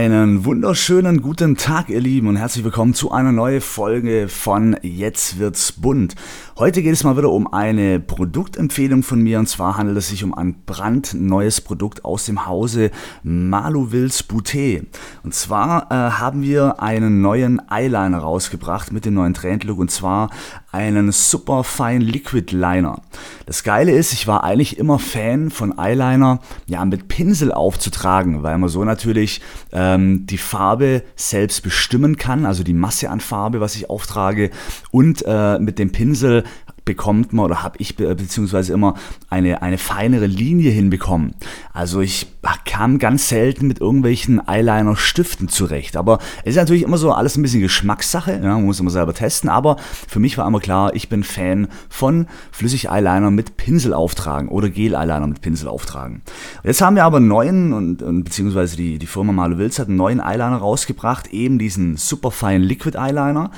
Einen wunderschönen guten Tag, ihr Lieben, und herzlich willkommen zu einer neuen Folge von Jetzt wird's bunt. Heute geht es mal wieder um eine Produktempfehlung von mir, und zwar handelt es sich um ein brandneues Produkt aus dem Hause Malouvilles Boutet. Und zwar äh, haben wir einen neuen Eyeliner rausgebracht mit dem neuen Trendlook, und zwar einen Super Fine Liquid Liner. Das Geile ist, ich war eigentlich immer Fan von Eyeliner, ja, mit Pinsel aufzutragen, weil man so natürlich ähm, die Farbe selbst bestimmen kann, also die Masse an Farbe, was ich auftrage, und äh, mit dem Pinsel bekommt man oder habe ich be beziehungsweise immer eine, eine feinere Linie hinbekommen. Also ich kam ganz selten mit irgendwelchen Eyeliner-Stiften zurecht. Aber es ist natürlich immer so alles ein bisschen Geschmackssache, ja, man muss immer selber testen. Aber für mich war immer klar, ich bin Fan von Flüssig-Eyeliner mit Pinsel auftragen oder Gel-Eyeliner mit Pinsel auftragen. Jetzt haben wir aber einen neuen, und, und beziehungsweise die, die Firma Malo Wills hat einen neuen Eyeliner rausgebracht, eben diesen Superfine Liquid Eyeliner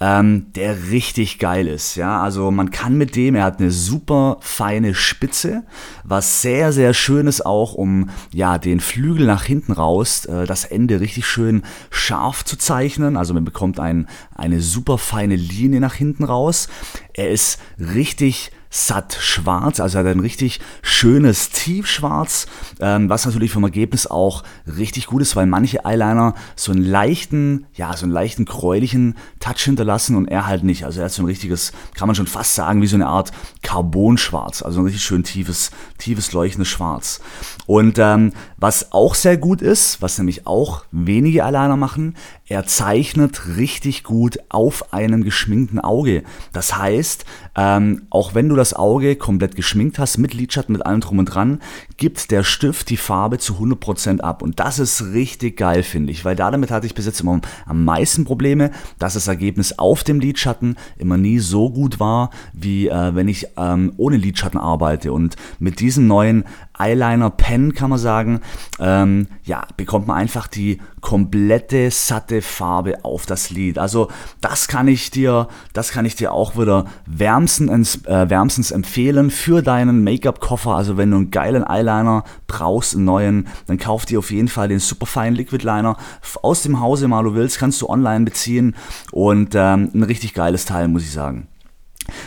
ähm, der richtig geil ist. Ja, also man kann mit dem, er hat eine super feine Spitze, was sehr, sehr schön ist auch, um ja den Flügel nach hinten raus, äh, das Ende richtig schön scharf zu zeichnen. Also man bekommt ein, eine super feine Linie nach hinten raus. Er ist richtig satt schwarz, also hat ein richtig schönes Tiefschwarz, ähm, was natürlich vom Ergebnis auch richtig gut ist, weil manche Eyeliner so einen leichten, ja, so einen leichten gräulichen Touch hinterlassen und er halt nicht. Also er hat so ein richtiges, kann man schon fast sagen, wie so eine Art Carbonschwarz, also ein richtig schön tiefes, tiefes leuchtendes Schwarz. Und ähm, was auch sehr gut ist, was nämlich auch wenige Eyeliner machen, er zeichnet richtig gut auf einem geschminkten Auge. Das heißt, ähm, auch wenn du das Auge komplett geschminkt hast, mit Lidschatten, mit allem drum und dran, gibt der Stift die Farbe zu 100% ab. Und das ist richtig geil, finde ich, weil damit hatte ich bis jetzt immer am meisten Probleme, dass das Ergebnis auf dem Lidschatten immer nie so gut war, wie äh, wenn ich ähm, ohne Lidschatten arbeite. Und mit diesem neuen Eyeliner Pen kann man sagen, ähm, ja, bekommt man einfach die komplette satte Farbe auf das Lid. Also das kann ich dir, das kann ich dir auch wieder wärmstens, äh, wärmstens empfehlen für deinen Make-up-Koffer. Also wenn du einen geilen Eyeliner brauchst, einen neuen, dann kauf dir auf jeden Fall den Superfine Liquid Liner aus dem Hause mal du willst, kannst du online beziehen und ähm, ein richtig geiles Teil, muss ich sagen.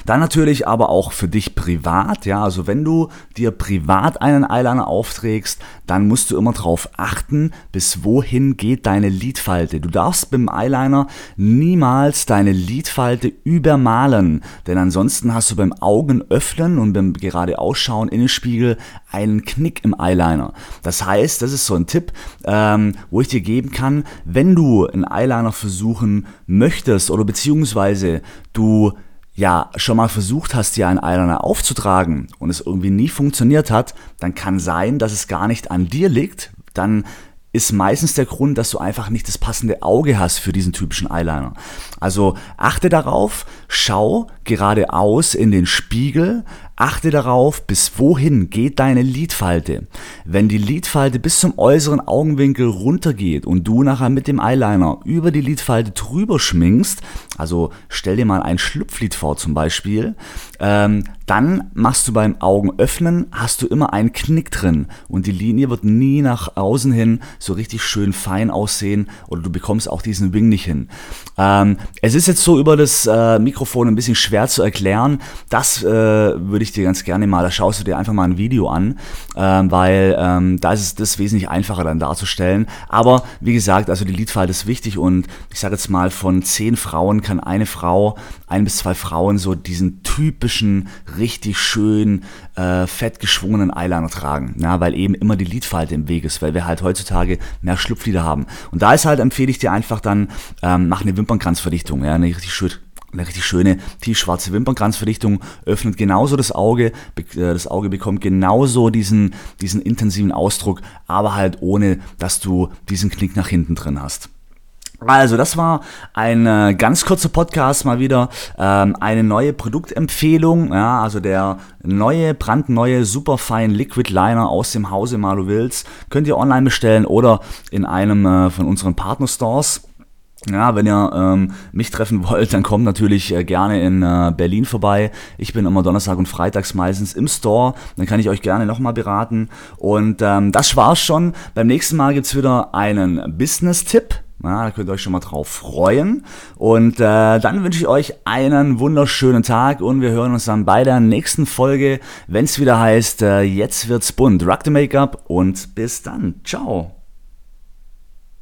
Dann natürlich aber auch für dich privat, ja, also wenn du dir privat einen Eyeliner aufträgst, dann musst du immer darauf achten, bis wohin geht deine Lidfalte. Du darfst beim Eyeliner niemals deine Lidfalte übermalen, denn ansonsten hast du beim Augenöffnen und beim gerade Ausschauen in den Spiegel einen Knick im Eyeliner. Das heißt, das ist so ein Tipp, ähm, wo ich dir geben kann, wenn du einen Eyeliner versuchen möchtest oder beziehungsweise du ja schon mal versucht hast, dir einen Eyeliner aufzutragen und es irgendwie nie funktioniert hat, dann kann sein, dass es gar nicht an dir liegt. Dann ist meistens der Grund, dass du einfach nicht das passende Auge hast für diesen typischen Eyeliner. Also achte darauf, schau geradeaus in den Spiegel, achte darauf, bis wohin geht deine Lidfalte. Wenn die Lidfalte bis zum äußeren Augenwinkel runtergeht und du nachher mit dem Eyeliner über die Lidfalte drüber schminkst, also stell dir mal ein Schlupflid vor zum Beispiel, ähm, dann machst du beim Augenöffnen, hast du immer einen Knick drin und die Linie wird nie nach außen hin so richtig schön fein aussehen oder du bekommst auch diesen Wing nicht hin. Ähm, es ist jetzt so über das äh, Mikrofon ein bisschen schwer zu erklären. Das äh, würde ich dir ganz gerne mal, da schaust du dir einfach mal ein Video an, ähm, weil ähm, da ist es das wesentlich einfacher dann darzustellen. Aber wie gesagt, also die Lidfalte ist wichtig und ich sage jetzt mal, von zehn Frauen kann eine Frau, ein bis zwei Frauen so diesen typischen richtig schön äh, fett geschwungenen Eyeliner tragen, ja, weil eben immer die Lidfalte im Weg ist, weil wir halt heutzutage mehr Schlupflider haben. Und da ist halt, empfehle ich dir einfach dann, ähm, mach eine Wimpernkranzverdichtung, ja, eine richtig schön Eine richtig schöne tiefschwarze Wimpernkranzverdichtung öffnet genauso das Auge. Äh, das Auge bekommt genauso diesen, diesen intensiven Ausdruck, aber halt ohne, dass du diesen Knick nach hinten drin hast. Also, das war ein äh, ganz kurzer Podcast mal wieder. Ähm, eine neue Produktempfehlung. Ja, also der neue, brandneue Superfine Liquid Liner aus dem Hause Malu Wills. Könnt ihr online bestellen oder in einem äh, von unseren Partnerstores. Ja, wenn ihr ähm, mich treffen wollt, dann kommt natürlich äh, gerne in äh, Berlin vorbei. Ich bin immer Donnerstag und Freitags meistens im Store. Dann kann ich euch gerne nochmal beraten. Und ähm, das war's schon. Beim nächsten Mal gibt's wieder einen Business-Tipp. Ja, da könnt ihr euch schon mal drauf freuen. Und äh, dann wünsche ich euch einen wunderschönen Tag und wir hören uns dann bei der nächsten Folge, wenn es wieder heißt, äh, jetzt wird's bunt. Rock the Make-up und bis dann. Ciao.